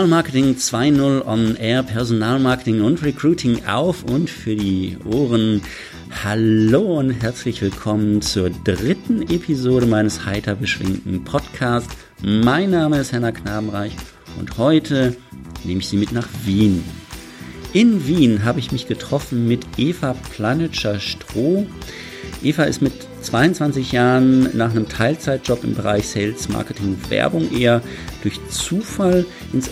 Personalmarketing 2.0 on Air, Personalmarketing und Recruiting auf und für die Ohren. Hallo und herzlich willkommen zur dritten Episode meines heiter beschwingten Podcasts. Mein Name ist Henna Knabenreich und heute nehme ich Sie mit nach Wien. In Wien habe ich mich getroffen mit Eva Planitscher-Stroh. Eva ist mit 22 Jahren nach einem Teilzeitjob im Bereich Sales, Marketing und Werbung eher durch Zufall ins,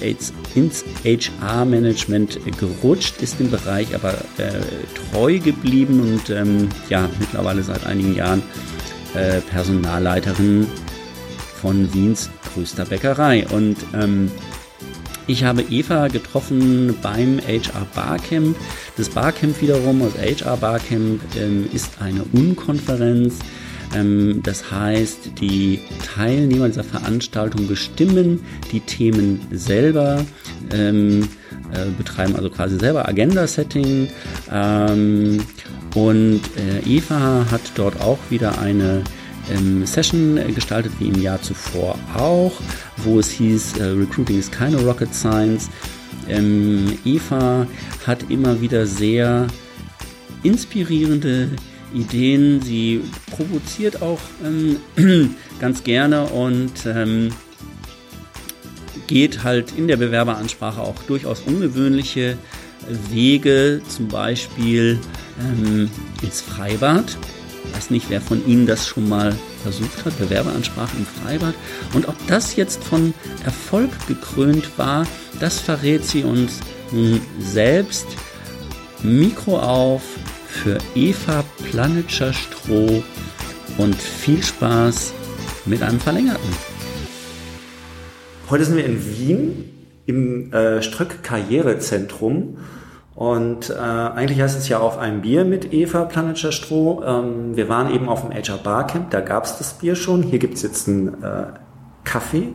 ins HR-Management gerutscht, ist im Bereich aber äh, treu geblieben und ähm, ja, mittlerweile seit einigen Jahren äh, Personalleiterin von Wiens größter Bäckerei. Und ähm, ich habe Eva getroffen beim HR Barcamp. Das Barcamp wiederum, also HR Barcamp, ähm, ist eine Unkonferenz. Ähm, das heißt, die Teilnehmer dieser Veranstaltung bestimmen die Themen selber, ähm, äh, betreiben also quasi selber Agenda-Setting. Und äh, Eva hat dort auch wieder eine Session gestaltet wie im Jahr zuvor auch, wo es hieß, äh, Recruiting ist keine Rocket Science. Ähm, Eva hat immer wieder sehr inspirierende Ideen. Sie provoziert auch ähm, ganz gerne und ähm, geht halt in der Bewerberansprache auch durchaus ungewöhnliche Wege, zum Beispiel ähm, ins Freibad weiß nicht, wer von Ihnen das schon mal versucht hat, Bewerberansprache im Freibad. Und ob das jetzt von Erfolg gekrönt war, das verrät sie uns nun selbst. Mikro auf für Eva Planitscher-Stroh und viel Spaß mit einem Verlängerten. Heute sind wir in Wien im äh, Ströck Karrierezentrum und äh, eigentlich heißt es ja auf ein Bier mit Eva Planetscher Stroh. Ähm, wir waren eben auf dem HR Barcamp, da gab es das Bier schon. Hier gibt's jetzt einen äh, Kaffee.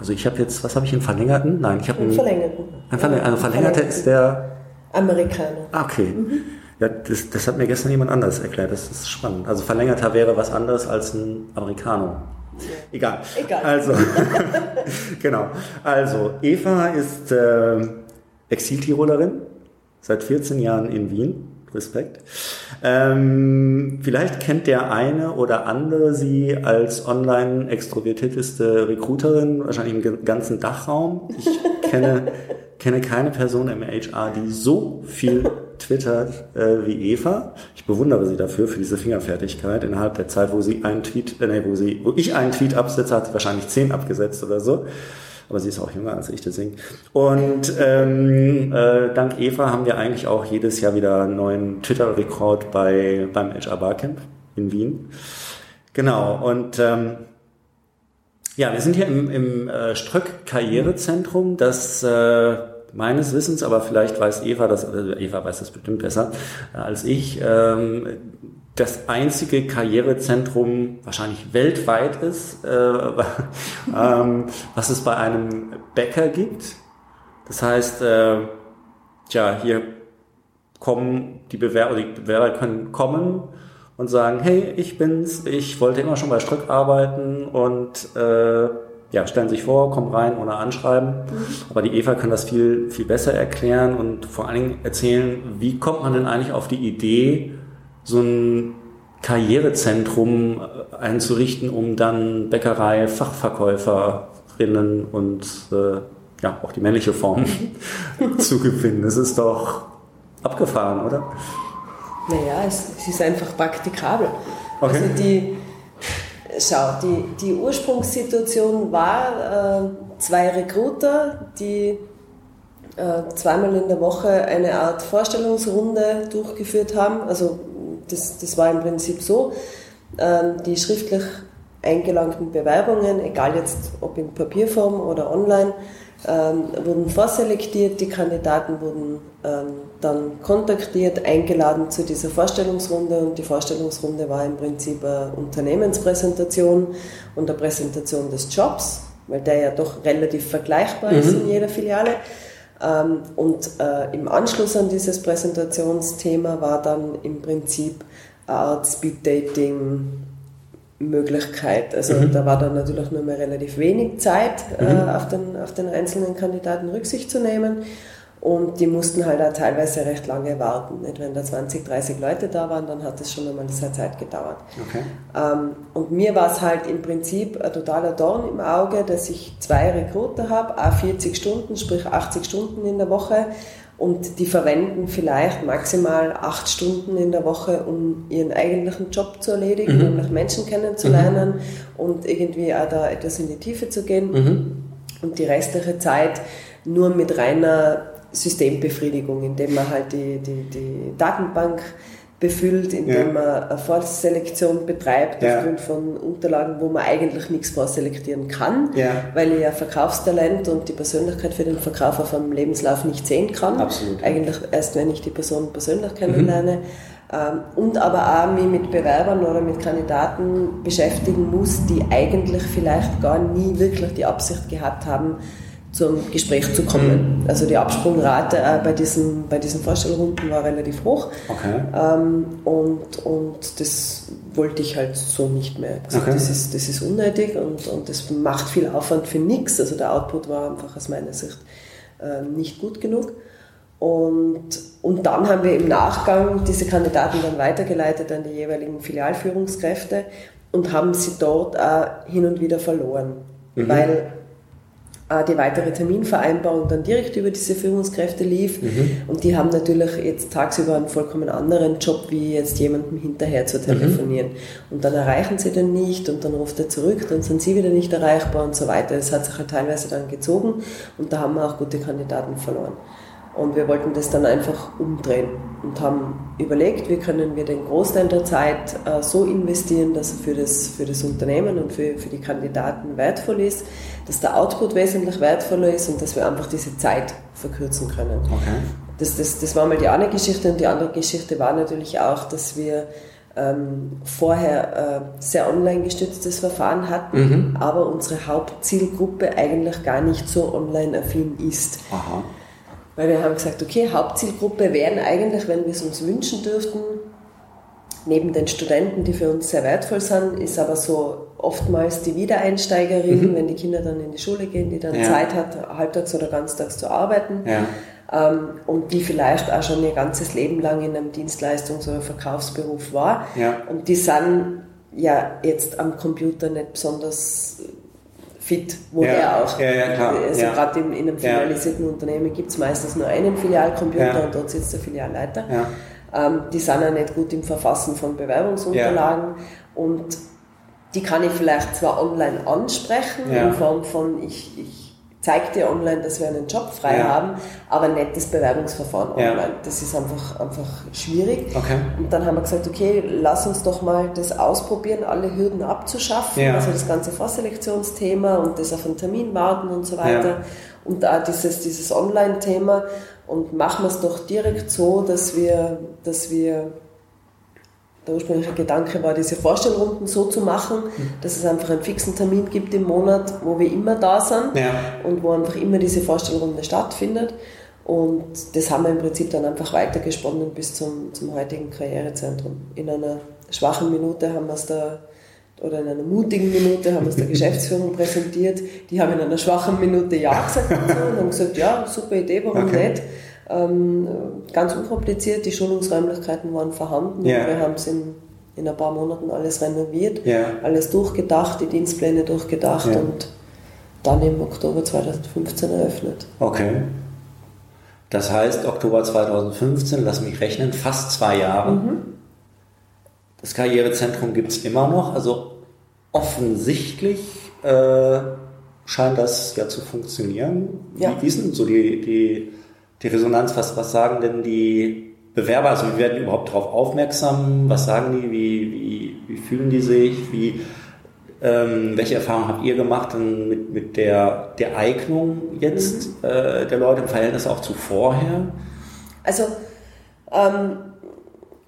Also ich habe jetzt, was habe ich, einen verlängerten? Nein, ich habe einen, einen verlängerten. Ein Verlänger, also verlängerter ist der Amerikaner. Ah, okay. Mhm. Ja, das, das hat mir gestern jemand anders erklärt. Das ist spannend. Also verlängerter wäre was anderes als ein Americano. Egal. Egal. Also, genau. Also, Eva ist äh, Exiltirolerin seit 14 Jahren in Wien. Respekt. Ähm, vielleicht kennt der eine oder andere sie als online extrovertierteste Recruiterin, wahrscheinlich im ganzen Dachraum. Ich kenne, kenne keine Person im HR, die so viel twittert äh, wie Eva. Ich bewundere sie dafür, für diese Fingerfertigkeit. Innerhalb der Zeit, wo sie einen Tweet, äh, nee, wo sie, wo ich einen Tweet absetze, hat sie wahrscheinlich zehn abgesetzt oder so aber sie ist auch jünger als ich, deswegen. Und ähm, äh, dank Eva haben wir eigentlich auch jedes Jahr wieder einen neuen Twitter-Rekord bei, beim HR Barcamp in Wien. Genau, und ähm, ja, wir sind hier im, im äh, Ströck Karrierezentrum, das äh, meines Wissens, aber vielleicht weiß Eva das, also Eva weiß das bestimmt besser äh, als ich, ähm, das einzige Karrierezentrum wahrscheinlich weltweit ist, äh, ähm, was es bei einem Bäcker gibt. Das heißt, äh, tja, hier kommen die Bewerber, die Bewerber können kommen und sagen, hey, ich bin's, ich wollte immer schon bei Strück arbeiten und äh, ja, stellen sich vor, kommen rein ohne Anschreiben. Mhm. Aber die Eva kann das viel, viel besser erklären und vor allen Dingen erzählen, wie kommt man denn eigentlich auf die Idee, so ein Karrierezentrum äh, einzurichten, um dann Bäckerei, Fachverkäuferinnen und äh, ja, auch die männliche Form zu gewinnen. Das ist doch abgefahren, oder? Naja, es, es ist einfach praktikabel. Okay. Also die, schau, die, die Ursprungssituation war äh, zwei Recruiter, die äh, zweimal in der Woche eine Art Vorstellungsrunde durchgeführt haben, also das, das war im Prinzip so, ähm, die schriftlich eingelangten Bewerbungen, egal jetzt ob in Papierform oder online, ähm, wurden vorselektiert, die Kandidaten wurden ähm, dann kontaktiert, eingeladen zu dieser Vorstellungsrunde und die Vorstellungsrunde war im Prinzip eine Unternehmenspräsentation und eine Präsentation des Jobs, weil der ja doch relativ vergleichbar mhm. ist in jeder Filiale. Ähm, und äh, im Anschluss an dieses Präsentationsthema war dann im Prinzip eine Art Speed Dating Möglichkeit. Also mhm. da war dann natürlich nur mehr relativ wenig Zeit, äh, mhm. auf, den, auf den einzelnen Kandidaten Rücksicht zu nehmen. Und die mussten halt auch teilweise recht lange warten. Nicht? Wenn da 20, 30 Leute da waren, dann hat es schon einmal sehr Zeit gedauert. Okay. Ähm, und mir war es halt im Prinzip ein totaler Dorn im Auge, dass ich zwei Rekruter habe, a 40 Stunden, sprich 80 Stunden in der Woche. Und die verwenden vielleicht maximal acht Stunden in der Woche, um ihren eigentlichen Job zu erledigen, mhm. nämlich Menschen kennenzulernen mhm. und irgendwie auch da etwas in die Tiefe zu gehen. Mhm. Und die restliche Zeit nur mit reiner Systembefriedigung, indem man halt die, die, die Datenbank befüllt, indem ja. man eine Vorselektion betreibt ja. aufgrund von Unterlagen, wo man eigentlich nichts vorselektieren kann, ja. weil ich ja Verkaufstalent und die Persönlichkeit für den Verkauf auf einem Lebenslauf nicht sehen kann. Absolut. Eigentlich erst, wenn ich die Person persönlich kennenlerne. Mhm. Und aber auch mich mit Bewerbern oder mit Kandidaten beschäftigen muss, die eigentlich vielleicht gar nie wirklich die Absicht gehabt haben, zum Gespräch zu kommen. Also die Absprungrate äh, bei, diesen, bei diesen Vorstellrunden war relativ hoch. Okay. Ähm, und, und das wollte ich halt so nicht mehr. Also okay. das, ist, das ist unnötig und, und das macht viel Aufwand für nichts. Also der Output war einfach aus meiner Sicht äh, nicht gut genug. Und, und dann haben wir im Nachgang diese Kandidaten dann weitergeleitet an die jeweiligen Filialführungskräfte und haben sie dort auch hin und wieder verloren. Mhm. Weil äh, die weitere Terminvereinbarung dann direkt über diese Führungskräfte lief. Mhm. Und die haben natürlich jetzt tagsüber einen vollkommen anderen Job, wie jetzt jemandem hinterher zu telefonieren. Mhm. Und dann erreichen sie den nicht und dann ruft er zurück, dann sind sie wieder nicht erreichbar und so weiter. Das hat sich halt teilweise dann gezogen und da haben wir auch gute Kandidaten verloren. Und wir wollten das dann einfach umdrehen und haben überlegt, wie können wir den Großteil der Zeit äh, so investieren, dass er für das, für das Unternehmen und für, für die Kandidaten wertvoll ist, dass der Output wesentlich wertvoller ist und dass wir einfach diese Zeit verkürzen können. Okay. Das, das, das war mal die eine Geschichte und die andere Geschichte war natürlich auch, dass wir ähm, vorher äh, sehr online gestütztes Verfahren hatten, mhm. aber unsere Hauptzielgruppe eigentlich gar nicht so online affin ist. Aha. Weil wir haben gesagt, okay, Hauptzielgruppe wären eigentlich, wenn wir es uns wünschen dürften, neben den Studenten, die für uns sehr wertvoll sind, ist aber so oftmals die Wiedereinsteigerin, mhm. wenn die Kinder dann in die Schule gehen, die dann ja. Zeit hat, halbtags oder ganztags zu arbeiten. Ja. Ähm, und die vielleicht auch schon ihr ganzes Leben lang in einem Dienstleistungs- oder Verkaufsberuf war. Ja. Und die sind ja jetzt am Computer nicht besonders fit, wo er auch. Ja, ja, klar. Also gerade in, in, einem filialisierten Unternehmen gibt es meistens nur einen Filialcomputer und dort sitzt der Filialleiter. Ähm, die sind auch nicht gut im Verfassen von Bewerbungsunterlagen und die kann ich vielleicht zwar online ansprechen, ja. in Form von ich, ich zeige dir online, dass wir einen Job frei ja. haben, aber nicht das Bewerbungsverfahren online. Ja. Das ist einfach, einfach schwierig. Okay. Und dann haben wir gesagt, okay, lass uns doch mal das ausprobieren, alle Hürden abzuschaffen, also das ganze Vorselektionsthema und das auf einen Termin warten und so weiter. Und auch dieses, dieses Online-Thema und machen wir es doch direkt so, dass wir, dass wir der ursprüngliche Gedanke war, diese Vorstellrunden so zu machen, mhm. dass es einfach einen fixen Termin gibt im Monat, wo wir immer da sind ja. und wo einfach immer diese Vorstellrunde stattfindet. Und das haben wir im Prinzip dann einfach weitergesponnen bis zum, zum heutigen Karrierezentrum. In einer schwachen Minute haben wir es da, oder in einer mutigen Minute haben wir es der Geschäftsführung präsentiert. Die haben in einer schwachen Minute Ja gesagt und, so und haben gesagt, ja, super Idee, warum okay. nicht? Ähm, ganz unkompliziert, die Schulungsräumlichkeiten waren vorhanden. Ja. Wir haben es in, in ein paar Monaten alles renoviert, ja. alles durchgedacht, die Dienstpläne durchgedacht ja. und dann im Oktober 2015 eröffnet. Okay. Das heißt, Oktober 2015, lass mich rechnen, fast zwei Jahre. Mhm. Das Karrierezentrum gibt es immer noch. Also offensichtlich äh, scheint das ja zu funktionieren. Ja. Wie, wie sind so die, die die Resonanz? Was, was sagen denn die Bewerber? Also wie werden die überhaupt darauf aufmerksam? Was sagen die? Wie, wie, wie fühlen die sich? Wie, ähm, welche Erfahrungen habt ihr gemacht mit, mit der, der Eignung jetzt mhm. äh, der Leute im Verhältnis auch zu vorher? Also ähm,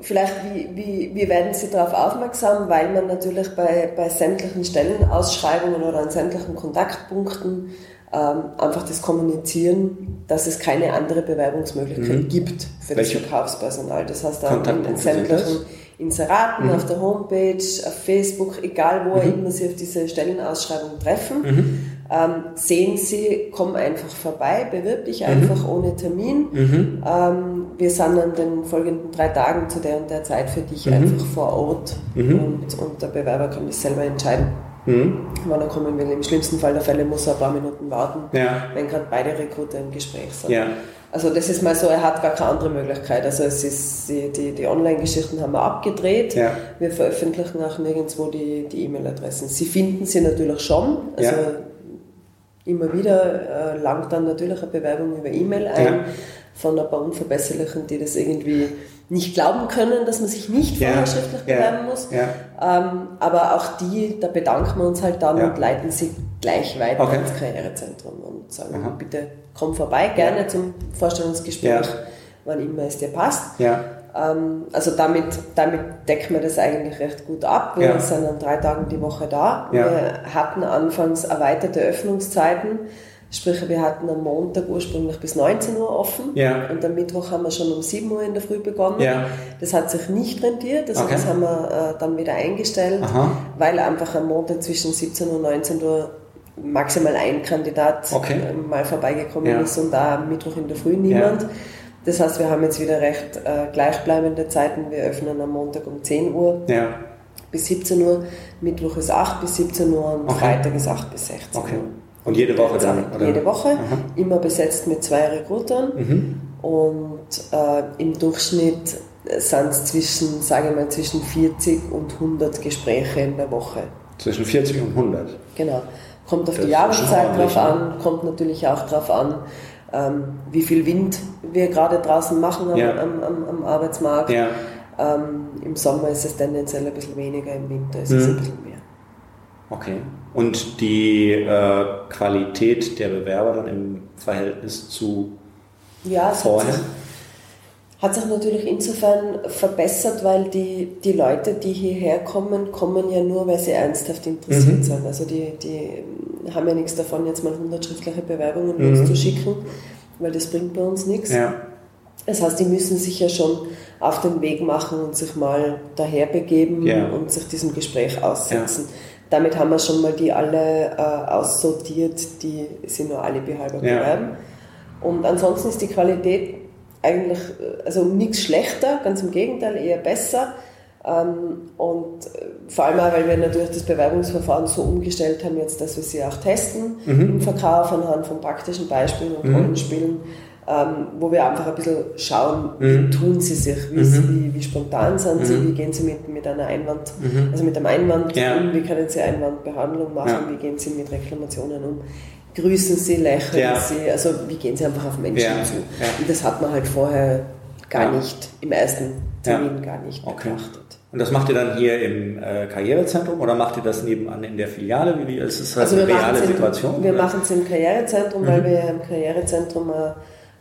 vielleicht, wie, wie, wie werden Sie darauf aufmerksam? Weil man natürlich bei, bei sämtlichen Stellenausschreibungen oder an sämtlichen Kontaktpunkten einfach das Kommunizieren, dass es keine andere Bewerbungsmöglichkeit mhm. gibt für Welche? das Verkaufspersonal. Das heißt, in, in, sämtlichen, Inseraten, mhm. auf der Homepage, auf Facebook, egal wo mhm. immer Sie auf diese Stellenausschreibung treffen. Mhm. Ähm, sehen Sie, komm einfach vorbei, bewirb dich mhm. einfach ohne Termin. Mhm. Ähm, wir sind an den folgenden drei Tagen zu der und der Zeit für dich mhm. einfach vor Ort und, und der Bewerber kann das selber entscheiden. Mhm. Wann er kommen will. Im schlimmsten Fall der Fälle muss er ein paar Minuten warten, ja. wenn gerade beide Rekruter im Gespräch sind. Ja. Also das ist mal so, er hat gar keine andere Möglichkeit. Also es ist, die, die, die Online-Geschichten haben wir abgedreht. Ja. Wir veröffentlichen auch nirgendwo die E-Mail-Adressen. Sie finden sie natürlich schon. Also immer wieder äh, langt dann natürlich eine Bewerbung über E-Mail ein. Von ein paar Unverbesserlichen, die das irgendwie nicht glauben können, dass man sich nicht vorher ja, bewerben ja, muss. Ja. Ähm, aber auch die, da bedanken wir uns halt dann und leiten sie gleich weiter okay. ins Karrierezentrum und sagen, Aha. bitte komm vorbei, gerne zum Vorstellungsgespräch, wann immer es dir passt. Ähm, also damit, damit decken wir das eigentlich recht gut ab. Wir sind an drei Tagen die Woche da. Wir hatten anfangs erweiterte Öffnungszeiten. Sprich, wir hatten am Montag ursprünglich bis 19 Uhr offen ja. und am Mittwoch haben wir schon um 7 Uhr in der Früh begonnen. Ja. Das hat sich nicht rentiert, also okay. das haben wir äh, dann wieder eingestellt, Aha. weil einfach am Montag zwischen 17 und 19 Uhr maximal ein Kandidat okay. äh, mal vorbeigekommen ja. ist und da am Mittwoch in der Früh niemand. Das heißt, wir haben jetzt wieder recht äh, gleichbleibende Zeiten. Wir öffnen am Montag um 10 Uhr bis 17 Uhr, Mittwoch ist 8 bis 17 Uhr und okay. Freitag ist 8 bis 16 Uhr. Und jede Woche dann? Oder? Jede Woche, Aha. immer besetzt mit zwei Rekrutern. Mhm. Und äh, im Durchschnitt sind es zwischen, sage ich mal, zwischen 40 und 100 Gespräche in der Woche. Zwischen 40 und 100? Genau. Kommt auf das die Jahreszeit drauf an, kommt natürlich auch drauf an, ähm, wie viel Wind wir gerade draußen machen am, ja. am, am, am Arbeitsmarkt. Ja. Ähm, Im Sommer ist es tendenziell ein bisschen weniger, im Winter ist mhm. es ein bisschen. Okay. Und die äh, Qualität der Bewerber dann im Verhältnis zu ja, vorher? Hat sich natürlich insofern verbessert, weil die, die Leute, die hierher kommen, kommen ja nur, weil sie ernsthaft interessiert mhm. sind. Also die, die haben ja nichts davon, jetzt mal 100 schriftliche Bewerbungen mhm. loszuschicken, weil das bringt bei uns nichts. Ja. Das heißt, die müssen sich ja schon auf den Weg machen und sich mal daher begeben ja. und sich diesem Gespräch aussetzen. Ja damit haben wir schon mal die alle äh, aussortiert, die sind nur alle behalber bewerben. Ja. Und ansonsten ist die Qualität eigentlich, äh, also nichts schlechter, ganz im Gegenteil, eher besser. Ähm, und äh, vor allem auch, weil wir natürlich das Bewerbungsverfahren so umgestellt haben, jetzt, dass wir sie auch testen mhm. im Verkauf anhand von praktischen Beispielen und mhm. Rollenspielen ähm, wo wir einfach ein bisschen schauen, mhm. wie tun sie sich, wie, mhm. wie, wie spontan sind mhm. sie, wie gehen sie mit, mit einer Einwand, mhm. also mit einem Einwand ja. um, wie können sie Einwandbehandlung machen, ja. wie gehen sie mit Reklamationen um, grüßen sie, lächeln ja. sie, also wie gehen sie einfach auf Menschen zu. Und das hat man halt vorher gar nicht, im ersten Termin gar nicht okay. betrachtet. Und das macht ihr dann hier im äh, Karrierezentrum oder macht ihr das nebenan in der Filiale? Wie, ist das also eine reale Situation? Wir machen es im Karrierezentrum, weil mhm. wir im Karrierezentrum äh,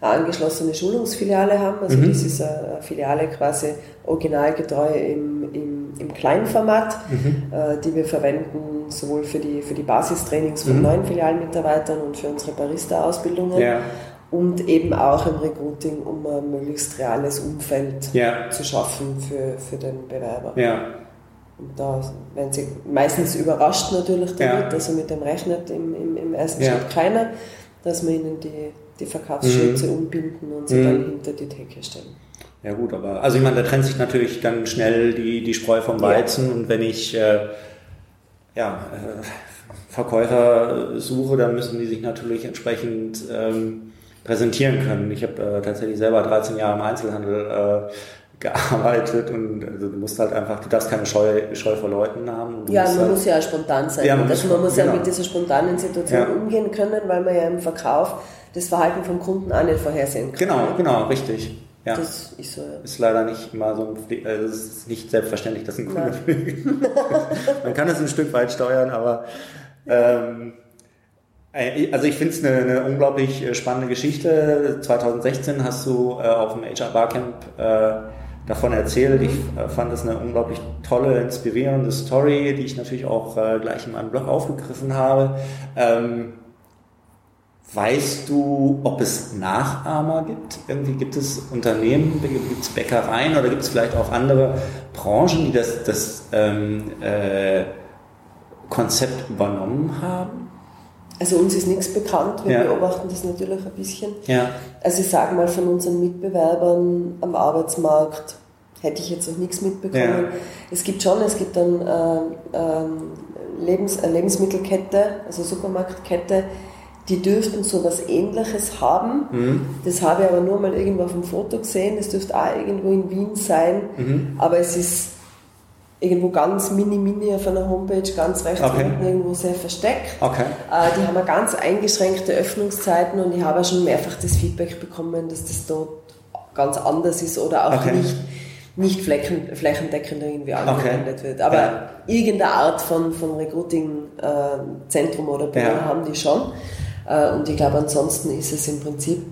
angeschlossene Schulungsfiliale haben. Also mhm. das ist eine Filiale quasi originalgetreu im, im, im Kleinformat, mhm. äh, die wir verwenden sowohl für die, für die Basistrainings von mhm. neuen Filialmitarbeitern und für unsere Barista-Ausbildungen. Ja. Und eben auch im Recruiting, um ein möglichst reales Umfeld ja. zu schaffen für, für den Bewerber. Ja. Und da werden sie meistens überrascht natürlich damit, ja. also mit dem rechnet im, im, im ersten Schritt keiner, dass man ihnen die die Verkaufsschürze mhm. umbinden und sie mhm. dann hinter die Theke stellen. Ja gut, aber also ich meine, da trennt sich natürlich dann schnell die, die Spreu vom Weizen ja. und wenn ich äh, ja, äh, Verkäufer suche, dann müssen die sich natürlich entsprechend ähm, präsentieren können. Ich habe äh, tatsächlich selber 13 Jahre im Einzelhandel äh, gearbeitet und also du musst halt einfach, du darfst keine Scheu, Scheu vor Leuten haben. Ja, man halt, muss ja spontan sein. Ja, man also man muss genau. ja mit dieser spontanen Situation ja. umgehen können, weil man ja im Verkauf das Verhalten vom Kunden auch nicht vorhersehen kann. Genau, genau, richtig. Ja. Das ist so. Ja. Ist leider nicht immer so ein, also es ist nicht selbstverständlich, dass ein Kunde Man kann es ein Stück weit steuern, aber ähm, äh, also ich finde es eine, eine, unglaublich äh, spannende Geschichte. 2016 hast du äh, auf dem HR Barcamp äh, davon erzählt. Ich äh, fand es eine unglaublich tolle, inspirierende Story, die ich natürlich auch äh, gleich in meinem Blog aufgegriffen habe. Ähm, Weißt du, ob es Nachahmer gibt? Irgendwie gibt es Unternehmen, gibt es Bäckereien oder gibt es vielleicht auch andere Branchen, die das, das ähm, äh, Konzept übernommen haben? Also uns ist nichts bekannt, wir ja. beobachten das natürlich ein bisschen. Ja. Also ich sage mal von unseren Mitbewerbern am Arbeitsmarkt hätte ich jetzt noch nichts mitbekommen. Ja. Es gibt schon, es gibt dann äh, äh, Lebens, eine Lebensmittelkette, also Supermarktkette, die dürften so was ähnliches haben. Mhm. Das habe ich aber nur mal irgendwo auf dem Foto gesehen. Das dürfte auch irgendwo in Wien sein. Mhm. Aber es ist irgendwo ganz mini-mini auf einer Homepage, ganz rechts okay. unten irgendwo sehr versteckt. Okay. Äh, die haben ganz eingeschränkte Öffnungszeiten und ich habe auch schon mehrfach das Feedback bekommen, dass das dort ganz anders ist oder auch okay. nicht, nicht flächen, flächendeckend irgendwie angewendet okay. wird. Aber ja. irgendeine Art von, von Recruiting-Zentrum äh, oder Büro ja. haben die schon. Äh, und ich glaube, ansonsten ist es im Prinzip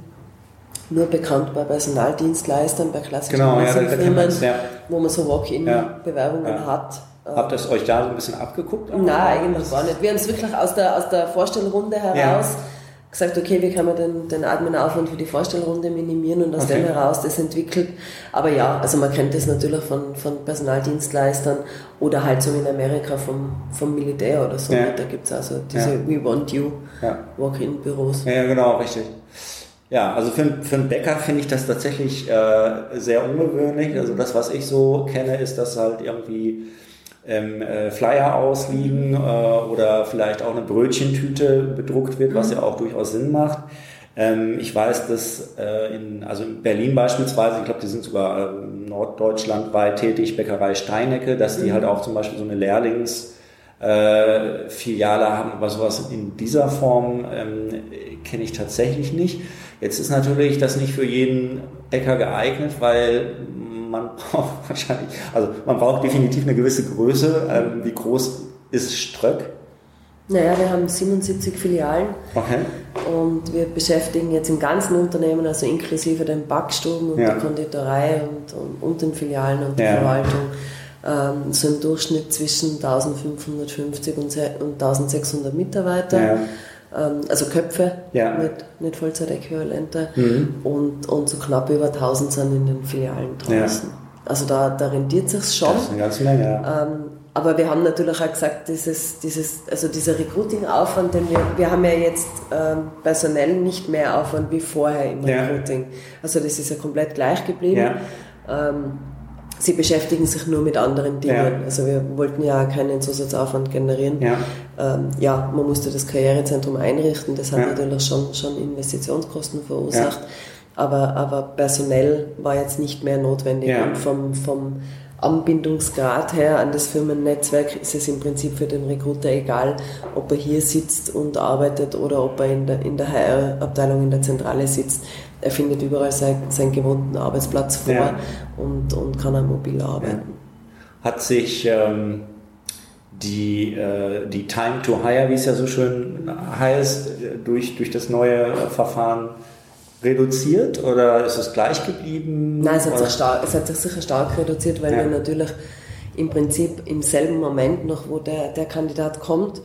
nur bekannt bei Personaldienstleistern, bei klassischen genau, ja, Firmen, ja. wo man so Walk-in-Bewerbungen ja. hat. Habt ihr es euch da so ein bisschen abgeguckt? Nein, eigentlich gar nicht. Wir haben es wirklich aus der, aus der Vorstellrunde heraus gesagt, okay, wie kann man den, den Admin-Aufwand für die Vorstellrunde minimieren und aus okay. dem heraus das entwickelt. Aber ja, also man kennt das natürlich von, von Personaldienstleistern oder halt so in Amerika vom, vom Militär oder so. Ja. Da gibt es also diese ja. We Want You ja. Walk-in-Büros. Ja, genau, richtig. Ja, also für, für einen Bäcker finde ich das tatsächlich äh, sehr ungewöhnlich. Also das, was ich so kenne, ist, dass halt irgendwie ähm, äh, Flyer ausliegen äh, oder vielleicht auch eine Brötchentüte bedruckt wird, was mhm. ja auch durchaus Sinn macht. Ähm, ich weiß, dass äh, in, also in Berlin beispielsweise, ich glaube, die sind sogar äh, norddeutschlandweit tätig, Bäckerei Steinecke, dass die mhm. halt auch zum Beispiel so eine Lehrlings- äh, Filiale haben, aber sowas in dieser Form ähm, kenne ich tatsächlich nicht. Jetzt ist natürlich das nicht für jeden Bäcker geeignet, weil man braucht wahrscheinlich, also man braucht definitiv eine gewisse Größe. Ähm, wie groß ist Ströck? Naja, wir haben 77 Filialen okay. und wir beschäftigen jetzt im ganzen Unternehmen, also inklusive den Backstuben und ja. der Konditorei und, und, und, den Filialen und der ja. Verwaltung, ähm, so im Durchschnitt zwischen 1550 und, und 1600 Mitarbeiter. Ja also Köpfe, ja. nicht, nicht Vollzeitäquivalente mhm. und, und so knapp über 1000 sind in den Filialen draußen. Ja. Also da, da rentiert sich schon. Das ist eine ganze Menge, ja. Ähm, aber wir haben natürlich auch gesagt, dieses, dieses, also dieser Recruiting-Aufwand, denn wir, wir haben ja jetzt ähm, personell nicht mehr Aufwand wie vorher im Recruiting. Also das ist ja komplett gleich geblieben. Ähm, sie beschäftigen sich nur mit anderen Dingen. Ja. Also wir wollten ja keinen Zusatzaufwand generieren. Ja, ähm, ja man musste das Karrierezentrum einrichten, das hat ja. natürlich schon, schon Investitionskosten verursacht. Aber, aber personell war jetzt nicht mehr notwendig. Und vom, vom Anbindungsgrad her an das Firmennetzwerk ist es im Prinzip für den Recruiter egal, ob er hier sitzt und arbeitet oder ob er in der, in der HR-Abteilung in der Zentrale sitzt er findet überall sein, seinen gewohnten Arbeitsplatz vor ja. und, und kann am mobil arbeiten. Hat sich ähm, die, äh, die Time to Hire, wie es ja so schön heißt, durch, durch das neue Verfahren reduziert oder ist es gleich geblieben? Nein, es hat, sich, stark, es hat sich sicher stark reduziert, weil ja. wir natürlich im Prinzip im selben Moment noch, wo der, der Kandidat kommt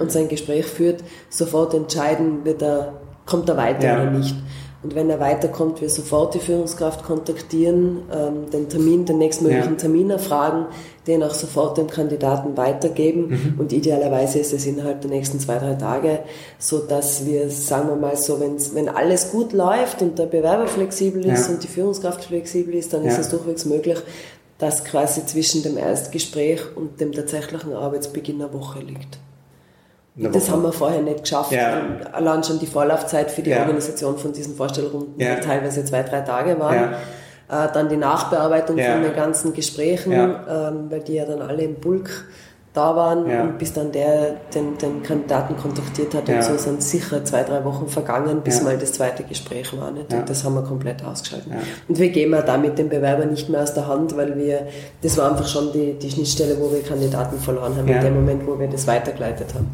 und sein Gespräch führt, sofort entscheiden, wird er, kommt er weiter ja. oder nicht. Und wenn er weiterkommt, wir sofort die Führungskraft kontaktieren, ähm, den Termin, den nächstmöglichen ja. Termin erfragen, den auch sofort dem Kandidaten weitergeben. Mhm. Und idealerweise ist es innerhalb der nächsten zwei, drei Tage, so dass wir, sagen wir mal so, wenn's, wenn alles gut läuft und der Bewerber flexibel ist ja. und die Führungskraft flexibel ist, dann ja. ist es durchwegs möglich, dass quasi zwischen dem Erstgespräch und dem tatsächlichen Arbeitsbeginn eine Woche liegt. Das haben wir vorher nicht geschafft. Ja. Allein schon die Vorlaufzeit für die ja. Organisation von diesen Vorstellrunden, ja. die teilweise zwei, drei Tage waren. Äh, dann die Nachbearbeitung von den ganzen Gesprächen, ähm, weil die ja dann alle im Bulk da waren und bis dann der den, den Kandidaten kontaktiert hat und so sind sicher zwei, drei Wochen vergangen, bis mal das zweite Gespräch war. Nicht? Und das haben wir komplett ausgeschaltet. Und wir gehen wir da mit dem Bewerber nicht mehr aus der Hand, weil wir, das war einfach schon die, die Schnittstelle, wo wir Kandidaten verloren haben, in dem Moment, wo wir das weitergeleitet haben.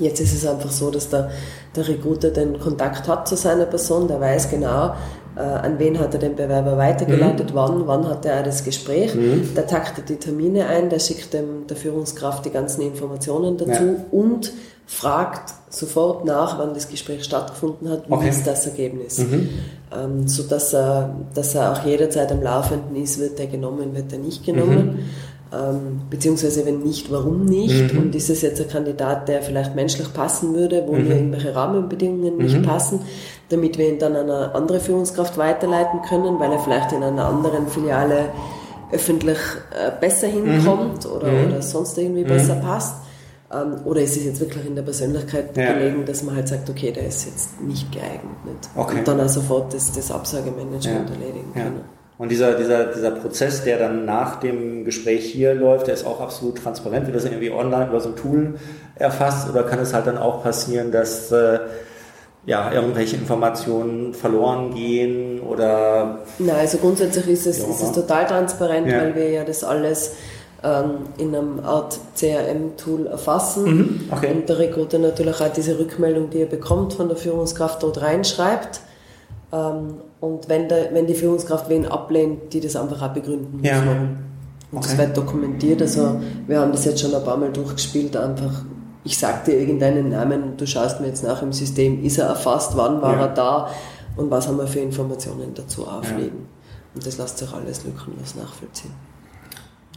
Jetzt ist es einfach so, dass der, der Recruiter den Kontakt hat zu seiner Person, der weiß genau, äh, an wen hat er den Bewerber weitergeleitet, mhm. wann, wann hat er das Gespräch. Mhm. Der taktet die Termine ein, der schickt dem, der Führungskraft die ganzen Informationen dazu ja. und fragt sofort nach, wann das Gespräch stattgefunden hat, wie okay. ist das Ergebnis. Mhm. Ähm, so dass er, dass er auch jederzeit am Laufenden ist, wird er genommen, wird er nicht genommen. Mhm. Ähm, beziehungsweise wenn nicht, warum nicht? Mhm. Und ist es jetzt ein Kandidat, der vielleicht menschlich passen würde, wo mhm. irgendwelche Rahmenbedingungen nicht mhm. passen, damit wir ihn dann an eine andere Führungskraft weiterleiten können, weil er vielleicht in einer anderen Filiale öffentlich äh, besser hinkommt mhm. oder, mhm. oder sonst irgendwie besser passt. Ähm, oder ist es jetzt wirklich in der Persönlichkeit ja. gelegen, dass man halt sagt, okay, der ist jetzt nicht geeignet. Okay. Und dann auch sofort das, das Absagemanagement ja. erledigen ja. können. Und dieser, dieser, dieser Prozess, der dann nach dem Gespräch hier läuft, der ist auch absolut transparent. Wird das irgendwie online über so ein Tool erfasst oder kann es halt dann auch passieren, dass äh, ja, irgendwelche Informationen verloren gehen oder? Nein, also grundsätzlich ist es, ist es total transparent, ja. weil wir ja das alles ähm, in einem Art CRM-Tool erfassen mhm. okay. und der Recruiter natürlich auch diese Rückmeldung, die er bekommt von der Führungskraft dort reinschreibt. Ähm, und wenn, der, wenn die Führungskraft wen ablehnt, die das einfach auch begründen muss. Ja. Und okay. das wird dokumentiert. Also wir haben das jetzt schon ein paar Mal durchgespielt, einfach ich sag dir irgendeinen Namen, du schaust mir jetzt nach im System, ist er erfasst, wann war ja. er da und was haben wir für Informationen dazu auflegen. Ja. Und das lässt sich alles lückenlos nachvollziehen.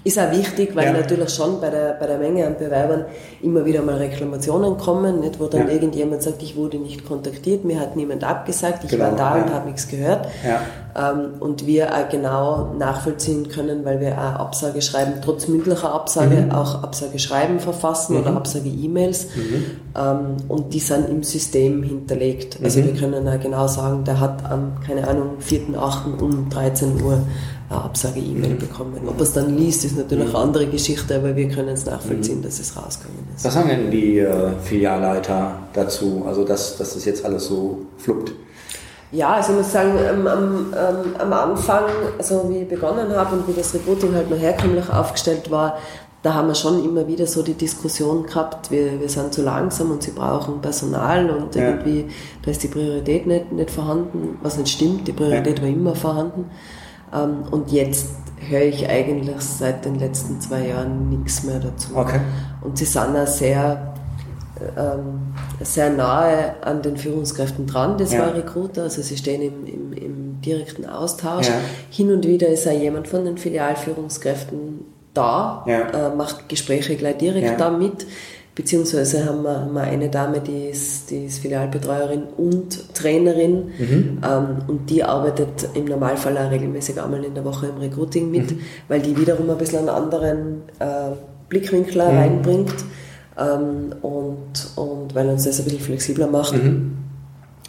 Ist auch wichtig, weil ja. natürlich schon bei der, bei der Menge an Bewerbern immer wieder mal Reklamationen kommen, nicht, wo dann ja. irgendjemand sagt, ich wurde nicht kontaktiert, mir hat niemand abgesagt, ich genau, war da ja. und habe nichts gehört. Ähm, und wir auch genau nachvollziehen können, weil wir auch Absage schreiben, trotz mündlicher Absage mhm. auch Absage schreiben verfassen mhm. oder Absage E-Mails. Mhm. Ähm, und die sind im System hinterlegt. Also mhm. wir können auch genau sagen, der hat am, keine Ahnung, 4.8. um 13 Uhr eine Absage-E-Mail bekommen. Ob er es dann liest, ist natürlich eine andere Geschichte, aber wir können es nachvollziehen, mhm. dass es rausgekommen ist. Was sagen denn die äh, Filialleiter dazu, also dass, dass das jetzt alles so fluppt? Ja, also ich muss sagen, am, am, am Anfang, also wie ich begonnen habe und wie das Recruiting halt noch herkömmlich aufgestellt war, da haben wir schon immer wieder so die Diskussion gehabt, wir, wir sind zu langsam und sie brauchen Personal und ja. irgendwie, da ist die Priorität nicht, nicht vorhanden, was nicht stimmt, die Priorität ja. war immer vorhanden. Ähm, und jetzt höre ich eigentlich seit den letzten zwei Jahren nichts mehr dazu. Okay. Und sie sind auch sehr, ähm, sehr nahe an den Führungskräften dran, das ja. war Recruiter, also sie stehen im, im, im direkten Austausch. Ja. Hin und wieder ist auch jemand von den Filialführungskräften da, ja. äh, macht Gespräche gleich direkt da mit. Beziehungsweise haben wir, haben wir eine Dame, die ist, die ist Filialbetreuerin und Trainerin mhm. ähm, und die arbeitet im Normalfall auch regelmäßig einmal in der Woche im Recruiting mit, mhm. weil die wiederum ein bisschen einen anderen äh, Blickwinkel mhm. reinbringt ähm, und, und weil uns das ein bisschen flexibler macht. Mhm.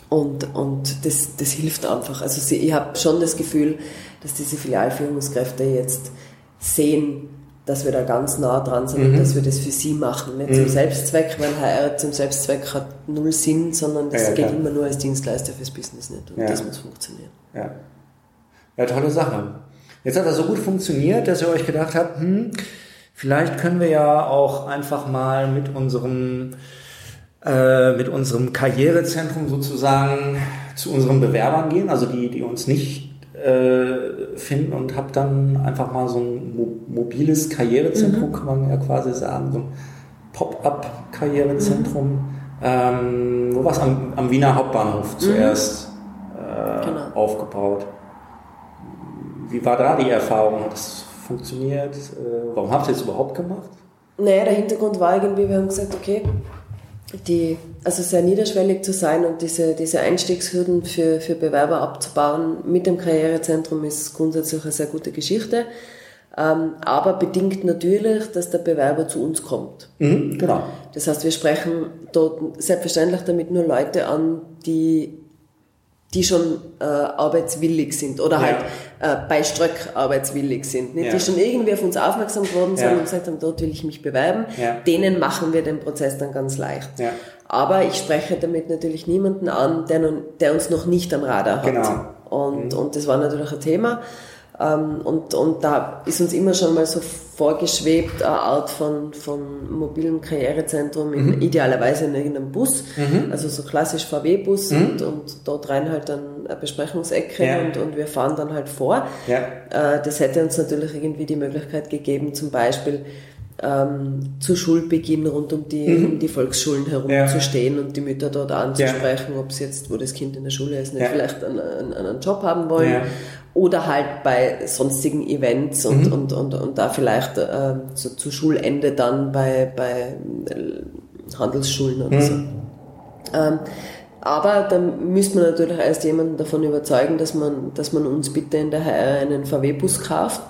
Und, und das, das hilft einfach. Also sie, ich habe schon das Gefühl, dass diese Filialführungskräfte jetzt sehen, dass wir da ganz nah dran sind mhm. und dass wir das für sie machen. Nicht mhm. zum Selbstzweck, weil HR zum Selbstzweck hat null Sinn, sondern das ja, geht klar. immer nur als Dienstleister fürs Business nicht. Und ja. das muss funktionieren. Ja. ja, tolle Sache. Jetzt hat das so gut funktioniert, dass ihr euch gedacht habt, hm, vielleicht können wir ja auch einfach mal mit unserem äh, mit unserem Karrierezentrum sozusagen zu unseren Bewerbern gehen, also die, die uns nicht äh, finden und habe dann einfach mal so ein mo mobiles Karrierezentrum, mhm. kann man ja quasi sagen, so ein Pop-up-Karrierezentrum. Mhm. Ähm, wo war es? Am, am, Wiener Hauptbahnhof mhm. zuerst äh, genau. aufgebaut. Wie war da die Erfahrung? Hat das funktioniert? Äh, warum habt ihr es überhaupt gemacht? Naja, der Hintergrund war irgendwie, wir haben gesagt, okay, die, also sehr niederschwellig zu sein und diese, diese Einstiegshürden für, für Bewerber abzubauen mit dem Karrierezentrum ist grundsätzlich eine sehr gute Geschichte. Ähm, aber bedingt natürlich, dass der Bewerber zu uns kommt. Mhm, genau. Das heißt, wir sprechen dort selbstverständlich damit nur Leute an, die die schon äh, arbeitswillig sind oder ja. halt äh, bei Ströck arbeitswillig sind, nicht? Ja. die schon irgendwie auf uns aufmerksam geworden sind ja. und gesagt haben, dort will ich mich bewerben, denen machen wir den Prozess dann ganz leicht. Aber ich spreche damit natürlich niemanden an, der, nun, der uns noch nicht am Radar hat. Genau. Und, mhm. und das war natürlich ein Thema. Ähm, und, und da ist uns immer schon mal so vorgeschwebt, eine Art von, von mobilem Karrierezentrum, in, mhm. idealerweise in irgendeinem Bus, mhm. also so klassisch VW-Bus mhm. und, und dort rein halt dann eine Besprechungsecke ja. und, und wir fahren dann halt vor. Ja. Äh, das hätte uns natürlich irgendwie die Möglichkeit gegeben, zum Beispiel ähm, zu Schulbeginn rund um die, mhm. um die Volksschulen herumzustehen ja. und die Mütter dort anzusprechen, ja. ob sie jetzt, wo das Kind in der Schule ist, nicht ja. vielleicht einen, einen, einen, Job haben wollen. Oder halt bei sonstigen Events und, mhm. und, und, und da vielleicht äh, so zu Schulende dann bei, bei äh, Handelsschulen oder mhm. so. Ähm, aber dann müsste man natürlich erst jemanden davon überzeugen, dass man, dass man uns bitte in der HR einen VW-Bus kauft.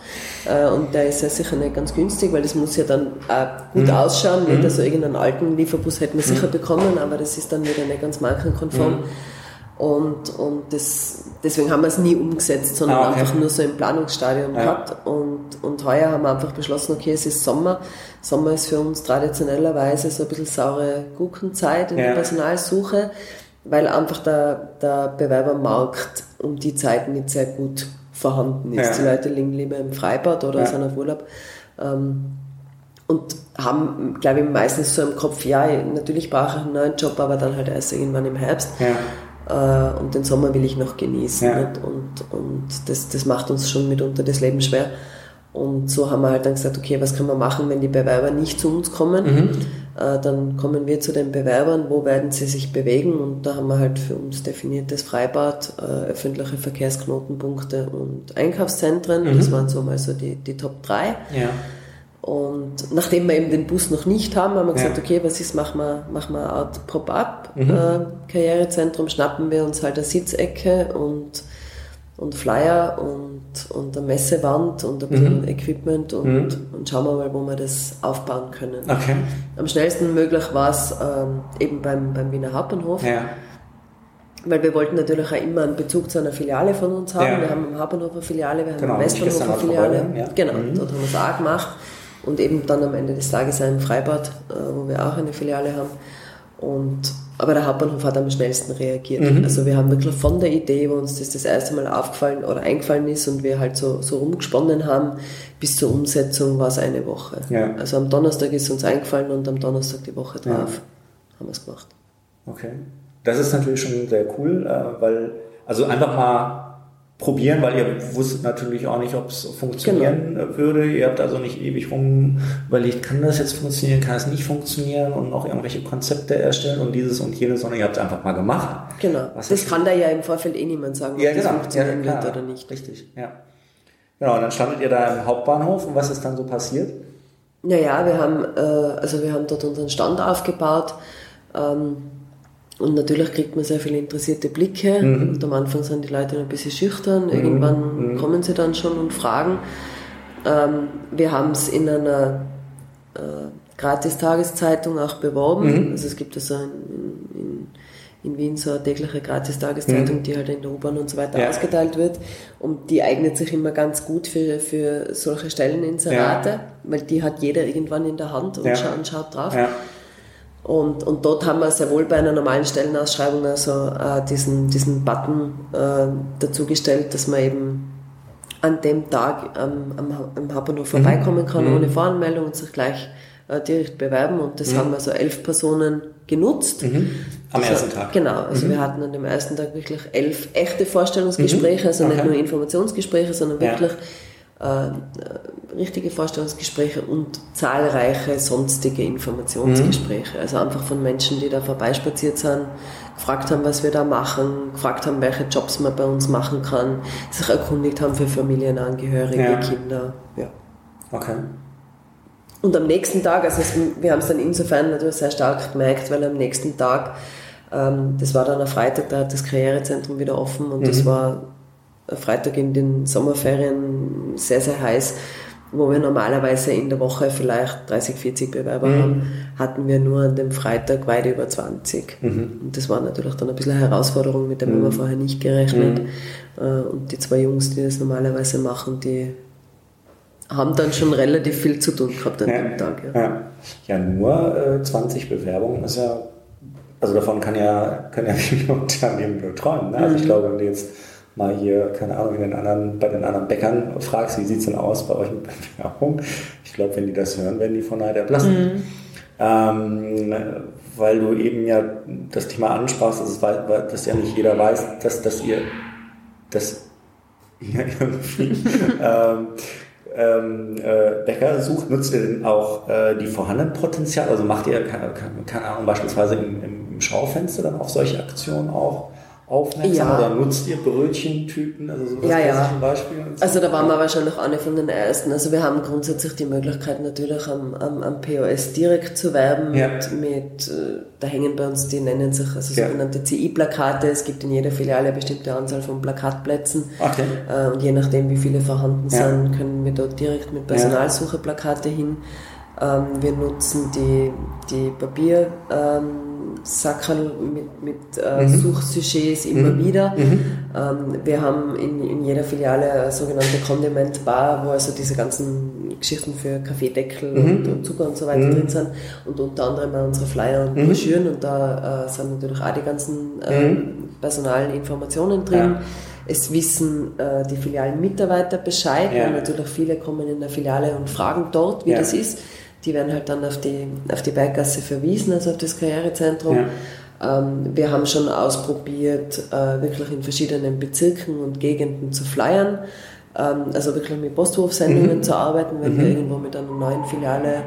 Äh, und der ist ja sicher nicht ganz günstig, weil das muss ja dann auch gut mhm. ausschauen. Nicht? Mhm. Also irgendeinen alten Lieferbus hätten wir sicher mhm. bekommen, aber das ist dann wieder nicht ganz markenkonform. Und, und das, deswegen haben wir es nie umgesetzt, sondern ah, okay. einfach nur so im Planungsstadium ja. gehabt. Und, und heuer haben wir einfach beschlossen, okay, es ist Sommer. Sommer ist für uns traditionellerweise so ein bisschen saure Gurkenzeit in ja. der Personalsuche weil einfach der, der Bewerbermarkt um die Zeit nicht sehr gut vorhanden ist. Ja. Die Leute liegen lieber im Freibad oder sind auf Urlaub. Ähm, und haben, glaube ich, meistens so im Kopf, ja, natürlich brauche ich einen neuen Job, aber dann halt erst irgendwann im Herbst. Ja. Äh, und den Sommer will ich noch genießen. Ja. Und, und das, das macht uns schon mitunter das Leben schwer. Und so haben wir halt dann gesagt, okay, was können wir machen, wenn die Bewerber nicht zu uns kommen? Mhm. Äh, dann kommen wir zu den Bewerbern, wo werden sie sich bewegen? Und da haben wir halt für uns definiertes Freibad, äh, öffentliche Verkehrsknotenpunkte und Einkaufszentren. Mhm. Das waren so mal so die, die Top 3. Ja. Und nachdem wir eben den Bus noch nicht haben, haben wir gesagt, ja. okay, was ist, machen wir, machen wir eine Art Pop-up mhm. äh, schnappen wir uns halt eine Sitzecke und und Flyer und, und eine Messewand und ein bisschen mhm. Equipment und, mhm. und schauen wir mal, wo wir das aufbauen können. Okay. Am schnellsten möglich war es ähm, eben beim, beim Wiener Hauptbahnhof. Ja. Weil wir wollten natürlich auch immer einen Bezug zu einer Filiale von uns haben. Ja. Wir haben am Hauptbahnhof eine Filiale, wir haben genau, am Westbahnhof eine Filiale. Ja. Genau, mhm. dort haben wir es auch gemacht. Und eben dann am Ende des Tages ein Freibad, äh, wo wir auch eine Filiale haben. Und aber der Hauptbahnhof hat am schnellsten reagiert. Mhm. Also wir haben wirklich von der Idee, wo uns das das erste Mal aufgefallen oder eingefallen ist und wir halt so, so rumgesponnen haben, bis zur Umsetzung war es eine Woche. Ja. Also am Donnerstag ist uns eingefallen und am Donnerstag die Woche drauf ja. haben wir es gemacht. Okay. Das ist natürlich schon sehr cool, äh, weil also einfach mal probieren, weil ihr wusstet natürlich auch nicht, ob es funktionieren genau. würde. Ihr habt also nicht ewig rum überlegt, kann das jetzt funktionieren, kann es nicht funktionieren und noch irgendwelche Konzepte erstellen und dieses und jenes, sondern ihr habt es einfach mal gemacht. Genau. Was das kann da ja im Vorfeld eh niemand sagen, ob ja, genau. das funktionieren ja, wird oder nicht. Richtig, ja. Genau, und dann standet ihr da im Hauptbahnhof und was ist dann so passiert? Naja, wir haben, äh, also wir haben dort unseren Stand aufgebaut. Ähm, und natürlich kriegt man sehr viele interessierte Blicke. Mhm. Und am Anfang sind die Leute ein bisschen schüchtern. Irgendwann mhm. kommen sie dann schon und fragen. Ähm, wir haben es in einer äh, Gratis-Tageszeitung auch beworben. Mhm. Also es gibt also in, in, in, Wien so eine tägliche Gratis-Tageszeitung, mhm. die halt in der U-Bahn und so weiter ja. ausgeteilt wird. Und die eignet sich immer ganz gut für, für solche Stelleninserate, ja. weil die hat jeder irgendwann in der Hand und, ja. schaut, und schaut drauf. Und, und dort haben wir sehr wohl bei einer normalen Stellenausschreibung also äh, diesen, diesen Button äh, dazugestellt, dass man eben an dem Tag ähm, am, am Hauptbahnhof mhm. vorbeikommen kann, mhm. ohne Voranmeldung und sich gleich äh, direkt bewerben. Und das mhm. haben also elf Personen genutzt. Mhm. Am also, ersten Tag? Genau. Also wir mhm. hatten an dem ersten Tag wirklich elf echte Vorstellungsgespräche, also okay. nicht nur Informationsgespräche, sondern wirklich ja äh, richtige Vorstellungsgespräche und zahlreiche sonstige Informationsgespräche. Mhm. Also einfach von Menschen, die da vorbeispaziert sind, gefragt haben, was wir da machen, gefragt haben, welche Jobs man bei uns machen kann, sich erkundigt haben für Familienangehörige, ja. Kinder. Ja. Okay. Und am nächsten Tag, also es, wir haben es dann insofern natürlich sehr stark gemerkt, weil am nächsten Tag, ähm, das war dann am Freitag, da hat das Karrierezentrum wieder offen und mhm. das war Freitag in den Sommerferien sehr, sehr heiß, wo wir normalerweise in der Woche vielleicht 30, 40 Bewerber mhm. haben, hatten wir nur an dem Freitag weit über 20. Mhm. Und das war natürlich dann ein bisschen eine Herausforderung, mit der mhm. haben wir vorher nicht gerechnet. Mhm. Äh, und die zwei Jungs, die das normalerweise machen, die haben dann schon relativ viel zu tun gehabt an ja, dem Tag. Ja, ja. ja nur äh, 20 Bewerbungen ist ja, also davon kann ja, können ja viele Unternehmen nur träumen. Ne? Also ich mhm. glaube, wenn du jetzt mal hier, keine Ahnung, in den anderen, bei den anderen Bäckern fragst, wie sieht es denn aus bei euch mit Bewerbung? Ich glaube, wenn die das hören, werden die von Neid erblassen. Mhm. ähm, weil du eben ja das Thema ansprachst, dass, es, dass ja nicht jeder weiß, dass, dass ihr dass ihr irgendwie ähm, ähm, äh, Bäcker sucht, nutzt ihr denn auch äh, die vorhandenen Potenziale? Also macht ihr, keine, keine Ahnung, beispielsweise im, im Schaufenster dann auf solche Aktionen auch? Aufmerksam ja. oder nutzt ihr Brötchentypen? Also sowas ja, ja. Beispiel? Also da waren wir wahrscheinlich eine von den ersten. Also wir haben grundsätzlich die Möglichkeit natürlich am, am, am POS direkt zu werben ja. mit, mit, äh, da hängen bei uns, die nennen sich also ja. sogenannte CI-Plakate. Es gibt in jeder Filiale eine bestimmte Anzahl von Plakatplätzen. Okay. Äh, und je nachdem, wie viele vorhanden sind, können wir dort direkt mit Personalsuche-Plakate hin. Ähm, wir nutzen die, die Papier, ähm, Sackerl mit, mit äh, mhm. Suchsujets immer mhm. wieder. Mhm. Ähm, wir haben in, in jeder Filiale eine sogenannte Condiment Bar, wo also diese ganzen Geschichten für Kaffeedeckel mhm. und, und, Zucker und so weiter mhm. drin sind und unter anderem auch unsere Flyer und mhm. Broschüren und da äh, sind natürlich auch die ganzen äh, personalen Informationen drin. Ja. Es wissen äh, die Filialmitarbeiter Bescheid, ja. weil natürlich viele kommen in der Filiale und fragen dort, wie ja. das ist. Die werden halt dann auf die, auf die Berggasse verwiesen, also auf das Karrierezentrum. Ja. Ähm, wir haben schon ausprobiert, äh, wirklich in verschiedenen Bezirken und Gegenden zu flyern, ähm, also wirklich mit Postwurfsendungen mhm. zu arbeiten. Wenn mhm. wir irgendwo mit einer neuen Filiale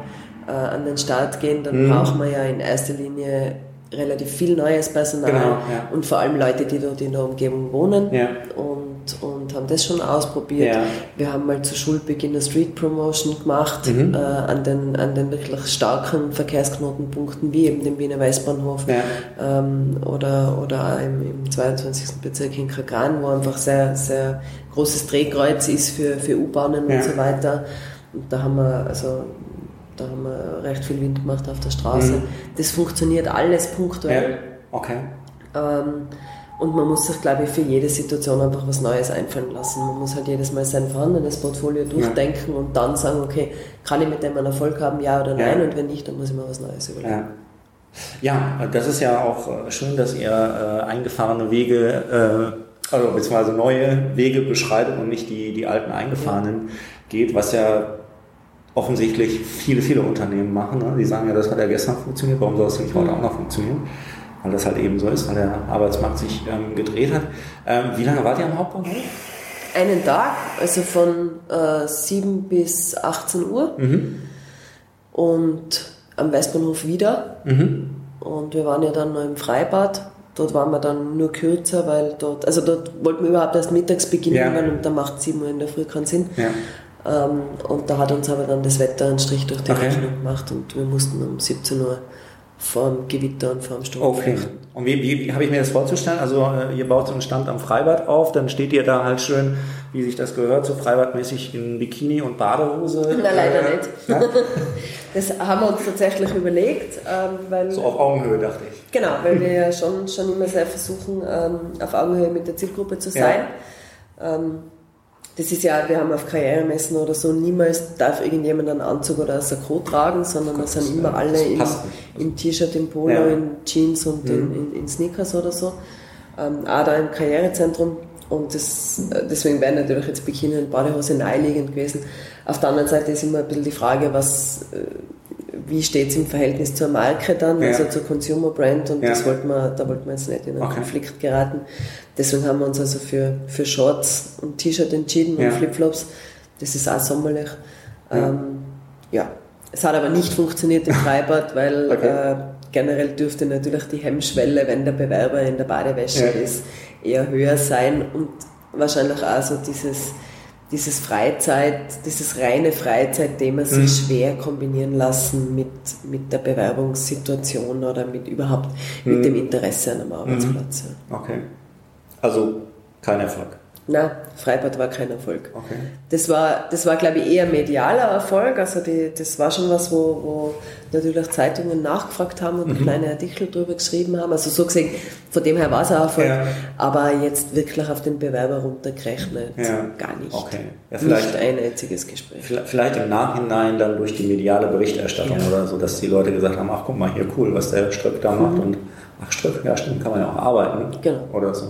äh, an den Start gehen, dann mhm. brauchen wir ja in erster Linie relativ viel neues Personal genau, ja. und vor allem Leute, die dort in der Umgebung wohnen. Ja. Und und, haben das schon ausprobiert. Ja. Wir haben mal zu Schulbeginn eine Street Promotion gemacht mhm. äh, an, den, an den wirklich starken Verkehrsknotenpunkten wie eben dem Wiener Weißbahnhof ja. ähm, oder, oder im, im 22. Bezirk in Kagran, wo einfach sehr, sehr großes Drehkreuz ist für, für U-Bahnen ja. und so weiter. Und da haben wir also da haben wir recht viel Wind gemacht auf der Straße. Mhm. Das funktioniert alles punktuell. Okay. Ähm, und man muss sich, glaube ich, für jede Situation einfach was Neues einfallen lassen. Man muss halt jedes Mal sein vorhandenes Portfolio durchdenken ja. und dann sagen, okay, kann ich mit dem einen Erfolg haben, ja oder nein? Ja. Und wenn nicht, dann muss ich mir was Neues überlegen. Ja, ja das ist ja auch äh, schön, dass ihr äh, eingefahrene Wege, äh, also beziehungsweise neue Wege beschreitet und nicht die, die alten eingefahrenen geht, was ja offensichtlich viele, viele Unternehmen machen. Ne? Die sagen ja, das hat ja gestern funktioniert, warum soll es nicht heute mhm. auch noch funktionieren? Weil das halt eben so ist, weil der Arbeitsmarkt sich ähm, gedreht hat. Ähm, wie lange wart ihr am Hauptbahnhof? Einen Tag, also von äh, 7 bis 18 Uhr. Mhm. Und am Westbahnhof wieder. Mhm. Und wir waren ja dann noch im Freibad. Dort waren wir dann nur kürzer, weil dort, also dort wollten wir überhaupt erst mittags beginnen, ja. weil und da macht 7 Uhr in der Früh keinen Sinn. Ja. Ähm, und da hat uns aber dann das Wetter einen Strich durch die okay. Rechnung gemacht und wir mussten um 17 Uhr vom Gewitter und vom Sturm. Okay. Und wie, wie, wie habe ich mir das vorzustellen? Also äh, ihr baut so einen Stand am Freibad auf, dann steht ihr da halt schön, wie sich das gehört, so freibadmäßig in Bikini und Badehose. Na, leider äh, nicht. Ja? Das haben wir uns tatsächlich überlegt. Ähm, weil, so auf Augenhöhe, dachte ich. Genau, weil wir ja schon, schon immer sehr versuchen, ähm, auf Augenhöhe mit der Zielgruppe zu sein. Ja. Das ist ja, wir haben auf Karrieremessen oder so, niemals darf irgendjemand einen Anzug oder ein Sakko tragen, sondern wir sind immer alle in, im T-Shirt, im Polo, ja. in Jeans und mhm. in, in, in, Sneakers oder so. Ähm, auch da im Karrierezentrum. Und das, deswegen wäre natürlich jetzt Bikini und Badehose naheliegend gewesen. Auf der anderen Seite ist immer ein bisschen die Frage, was, äh, wie steht es im Verhältnis zur Marke dann, ja. also zur Consumer Brand und ja. das wollten wir, da wollten wir jetzt nicht in einen okay. Konflikt geraten. Deswegen haben wir uns also für, für Shorts und T-Shirt entschieden ja. und Flipflops. Das ist auch sommerlich. Ja. Ähm, ja. Es hat aber nicht funktioniert im Freibad, weil okay. äh, generell dürfte natürlich die Hemmschwelle, wenn der Bewerber in der Badewäsche ist, eher höher sein und wahrscheinlich auch so dieses dieses Freizeit, dieses reine Freizeit-Thema sich mhm. schwer kombinieren lassen mit, mit der Bewerbungssituation oder mit überhaupt mhm. mit dem Interesse an einem Arbeitsplatz. Okay. Also kein Erfolg. Nein, Freibad war kein Erfolg. Okay. Das war, das war glaube ich, eher medialer Erfolg. Also die, das war schon was, wo, wo natürlich Zeitungen nachgefragt haben und mhm. kleine Artikel darüber geschrieben haben. Also so gesehen, von dem her war es ein Erfolg. Ja. Aber jetzt wirklich auf den Bewerber runtergerechnet, ja. gar nicht. Okay. Ja, vielleicht, nicht ein einziges Gespräch. Vielleicht im Nachhinein dann durch die mediale Berichterstattung oder so, dass die Leute gesagt haben, ach guck mal hier, cool, was der Ströck da macht. Mhm. Und ach Ströck, ja stimmt, kann man ja auch arbeiten. Genau. Oder so.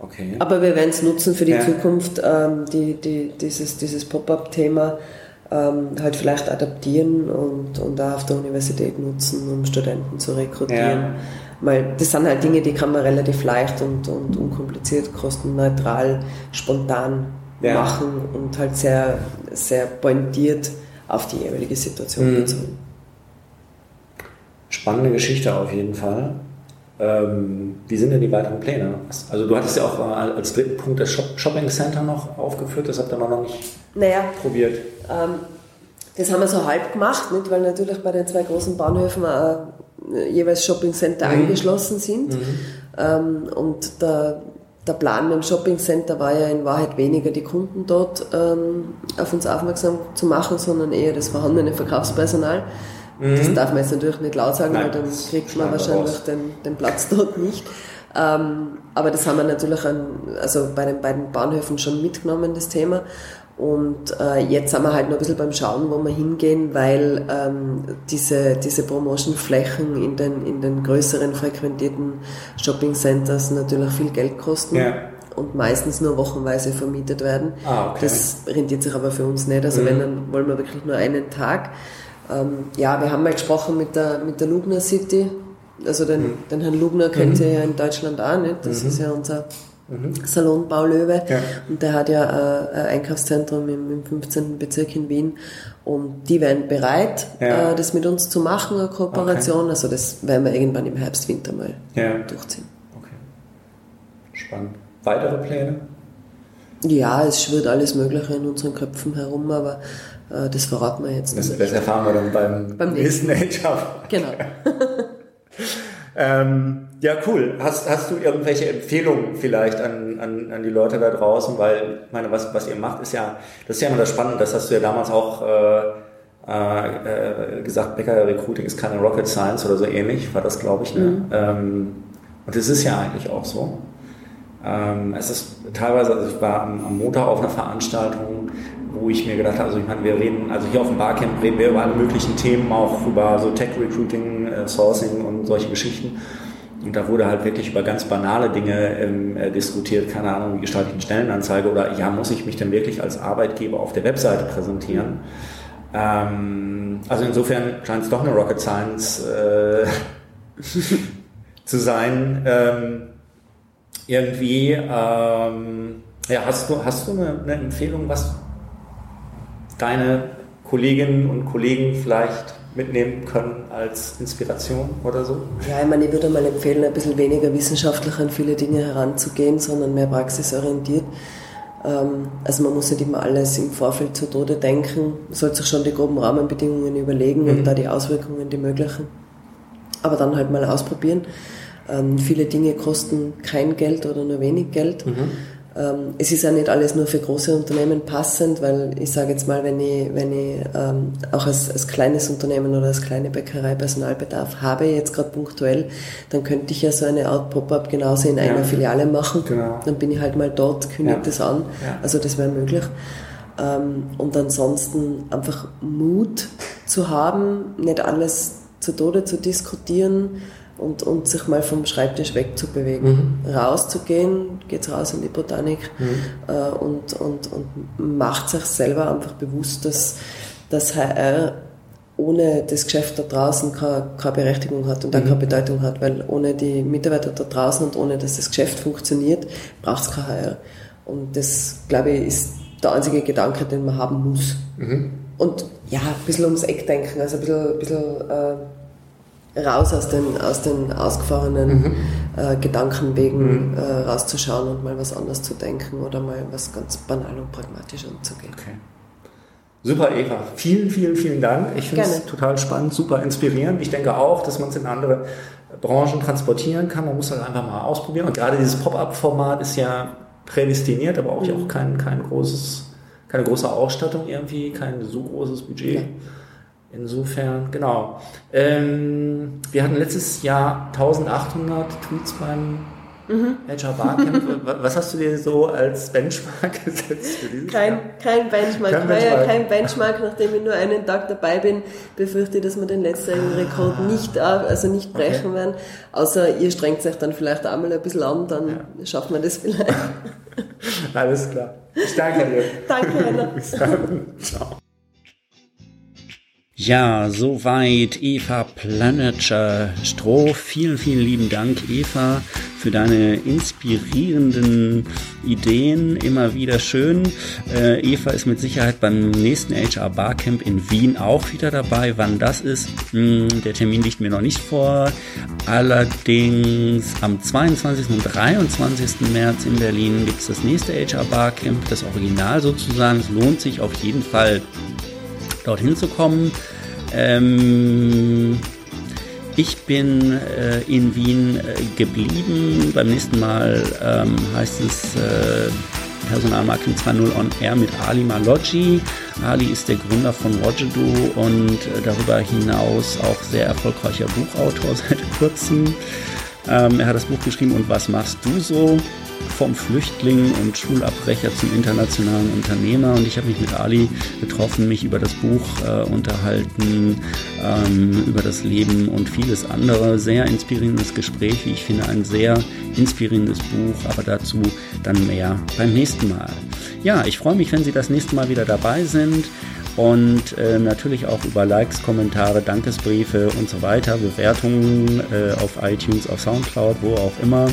Okay. Aber wir werden es nutzen für die ja. Zukunft, ähm, die, die, dieses, dieses Pop-up-Thema. ähm, halt vielleicht adaptieren und, und auch auf der Universität nutzen, um Studenten zu rekrutieren. Ja. Weil das sind halt Dinge, die kann man relativ leicht und, und unkompliziert, kostenneutral, spontan ja. machen und halt sehr, sehr pointiert auf die jeweilige Situation mhm. bezogen. Spannende Geschichte auf jeden Fall. Ähm, wie sind denn die weiteren Pläne? Also du hattest ja auch als dritten Punkt das Shopping Center noch aufgeführt, das habt ihr noch nicht naja, probiert. Ähm, das haben wir so halb gemacht, nicht? weil natürlich bei den zwei großen Bahnhöfen äh, jeweils Shopping Center mhm. angeschlossen sind. Mhm. Ähm, und der, der Plan mit dem Shopping Center war ja in Wahrheit weniger die Kunden dort ähm, auf uns aufmerksam zu machen, sondern eher das vorhandene Verkaufspersonal. Mhm. Das darf man jetzt natürlich nicht laut sagen, Nein, weil dann kriegt man wahrscheinlich den, den, Platz dort nicht. Ähm, aber das haben wir natürlich an, also bei den beiden Bahnhöfen schon mitgenommen, das Thema. Und äh, jetzt sind wir halt noch ein bisschen beim Schauen, wo wir hingehen, weil ähm, diese, diese Promotion-Flächen in den, in den größeren frequentierten Shopping-Centers natürlich viel Geld kosten. Ja. Und meistens nur wochenweise vermietet werden. Ah, okay. Das rentiert sich aber für uns nicht. Also mhm. wenn, dann wollen wir wirklich nur einen Tag. Ähm, ja, wir haben mal gesprochen mit der, mit der Lugner City. Also den, mhm. den Herrn Lugner kennt mhm. ihr ja in Deutschland auch nicht. Das mhm. ist ja unser mhm. Salon Baulöwe. Ja. Und der hat ja äh, ein Einkaufszentrum im, im 15. Bezirk in Wien. Und die wären bereit, ja. äh, das mit uns zu machen, eine Kooperation. Okay. Also das werden wir irgendwann im Herbst, Winter mal ja. durchziehen. Okay. Spannend. Weitere Pläne? Ja, es schwirrt alles Mögliche in unseren Köpfen herum, aber äh, das verraten wir jetzt das, nicht. Das erfahren wir dann beim, beim nächsten HR. Genau. ähm, ja, cool. Hast, hast du irgendwelche Empfehlungen vielleicht an, an, an die Leute da draußen? Weil, ich meine, was, was ihr macht, ist ja, das ist ja immer das Spannende, das hast du ja damals auch äh, äh, gesagt, Bäcker Recruiting ist keine Rocket Science oder so ähnlich, war das, glaube ich. Ne? Mhm. Ähm, und es ist ja eigentlich auch so. Ähm, es ist teilweise, also ich war am, am Montag auf einer Veranstaltung, wo ich mir gedacht habe, also ich meine, wir reden, also hier auf dem Barcamp reden wir über alle möglichen Themen, auch über so Tech Recruiting, äh, Sourcing und solche Geschichten. Und da wurde halt wirklich über ganz banale Dinge ähm, äh, diskutiert, keine Ahnung, wie gestalte ich eine Stellenanzeige oder ja, muss ich mich denn wirklich als Arbeitgeber auf der Webseite präsentieren? Ähm, also insofern scheint es doch eine Rocket Science äh, zu sein. Ähm, irgendwie, ähm, ja, hast du, hast du eine, eine Empfehlung, was deine Kolleginnen und Kollegen vielleicht mitnehmen können als Inspiration oder so? Ja, ich meine, ich würde mal empfehlen, ein bisschen weniger wissenschaftlich an viele Dinge heranzugehen, sondern mehr praxisorientiert. Ähm, also man muss nicht immer alles im Vorfeld zu Tode denken, man sollte sich schon die groben Rahmenbedingungen überlegen mhm. und da die Auswirkungen, die möglichen. Aber dann halt mal ausprobieren. Ähm, viele Dinge kosten kein Geld oder nur wenig Geld. Mhm. Ähm, es ist ja nicht alles nur für große Unternehmen passend, weil ich sage jetzt mal, wenn ich, wenn ich ähm, auch als, als kleines Unternehmen oder als kleine Bäckerei Personalbedarf habe, jetzt gerade punktuell, dann könnte ich ja so eine Art Pop-up genauso in einer ja. Filiale machen. Genau. Dann bin ich halt mal dort, kündige ja. das an. Ja. Also das wäre möglich. Ähm, und ansonsten einfach Mut zu haben, nicht alles zu Tode zu diskutieren, und, und sich mal vom Schreibtisch wegzubewegen. Mhm. Rauszugehen, geht raus in die Botanik mhm. äh, und, und, und macht sich selber einfach bewusst, dass, dass HR ohne das Geschäft da draußen keine, keine Berechtigung hat und auch mhm. keine Bedeutung hat, weil ohne die Mitarbeiter da draußen und ohne dass das Geschäft funktioniert, braucht es kein HR. Und das, glaube ich, ist der einzige Gedanke, den man haben muss. Mhm. Und ja, ein bisschen ums Eck denken, also ein bisschen, ein bisschen äh, raus aus den, aus den ausgefahrenen mhm. äh, Gedankenwegen mhm. äh, rauszuschauen und mal was anderes zu denken oder mal was ganz banal und pragmatisch anzugehen. Okay. Super, Eva. Vielen, vielen, vielen Dank. Ich finde es total spannend, super inspirierend. Ich denke auch, dass man es in andere Branchen transportieren kann. Man muss das einfach mal ausprobieren. Und gerade dieses Pop-up-Format ist ja prädestiniert, aber auch, mhm. auch kein, kein großes, keine große Ausstattung irgendwie, kein so großes Budget. Ja. Insofern, genau. Ähm, wir hatten letztes Jahr 1800 Tweets beim mhm. HR Barcamp. Was hast du dir so als Benchmark gesetzt für dieses kein, Jahr? Kein Benchmark. Kein Benchmark. ja kein Benchmark, nachdem ich nur einen Tag dabei bin, befürchte ich, dass wir den letzten ah. Rekord nicht, also nicht brechen okay. werden. Außer ihr strengt euch dann vielleicht einmal ein bisschen an, dann ja. schaffen wir das vielleicht. Alles klar. Ich danke dir. danke, Anna. Bis dann. Ciao. Ja, soweit Eva Planetscher Stroh. Vielen, vielen lieben Dank, Eva, für deine inspirierenden Ideen. Immer wieder schön. Äh, Eva ist mit Sicherheit beim nächsten HR Barcamp in Wien auch wieder dabei. Wann das ist, mh, hm, der Termin liegt mir noch nicht vor. Allerdings am 22. und 23. März in Berlin gibt es das nächste HR Barcamp, das Original sozusagen. Es lohnt sich auf jeden Fall dorthin zu kommen. Ähm, ich bin äh, in Wien äh, geblieben. Beim nächsten Mal ähm, heißt es äh, Personalmarketing 2.0 on Air mit Ali Maloggi. Ali ist der Gründer von Rogedo und äh, darüber hinaus auch sehr erfolgreicher Buchautor seit kurzem. Ähm, er hat das Buch geschrieben und was machst du so? Vom Flüchtling und Schulabbrecher zum internationalen Unternehmer. Und ich habe mich mit Ali getroffen, mich über das Buch äh, unterhalten, ähm, über das Leben und vieles andere. Sehr inspirierendes Gespräch, wie ich finde, ein sehr inspirierendes Buch, aber dazu dann mehr beim nächsten Mal. Ja, ich freue mich, wenn Sie das nächste Mal wieder dabei sind und äh, natürlich auch über Likes, Kommentare, Dankesbriefe und so weiter, Bewertungen äh, auf iTunes, auf Soundcloud, wo auch immer.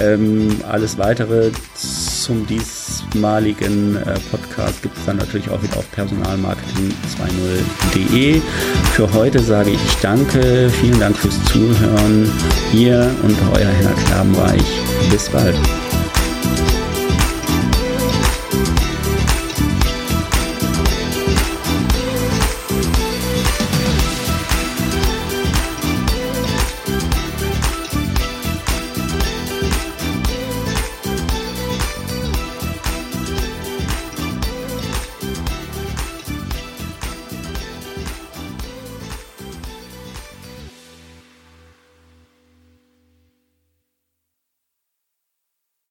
Ähm, alles weitere zum diesmaligen äh, Podcast gibt es dann natürlich auch wieder auf personalmarketing20.de. Für heute sage ich danke, vielen Dank fürs Zuhören. Ihr und euer Herr Knabenreich. Bis bald.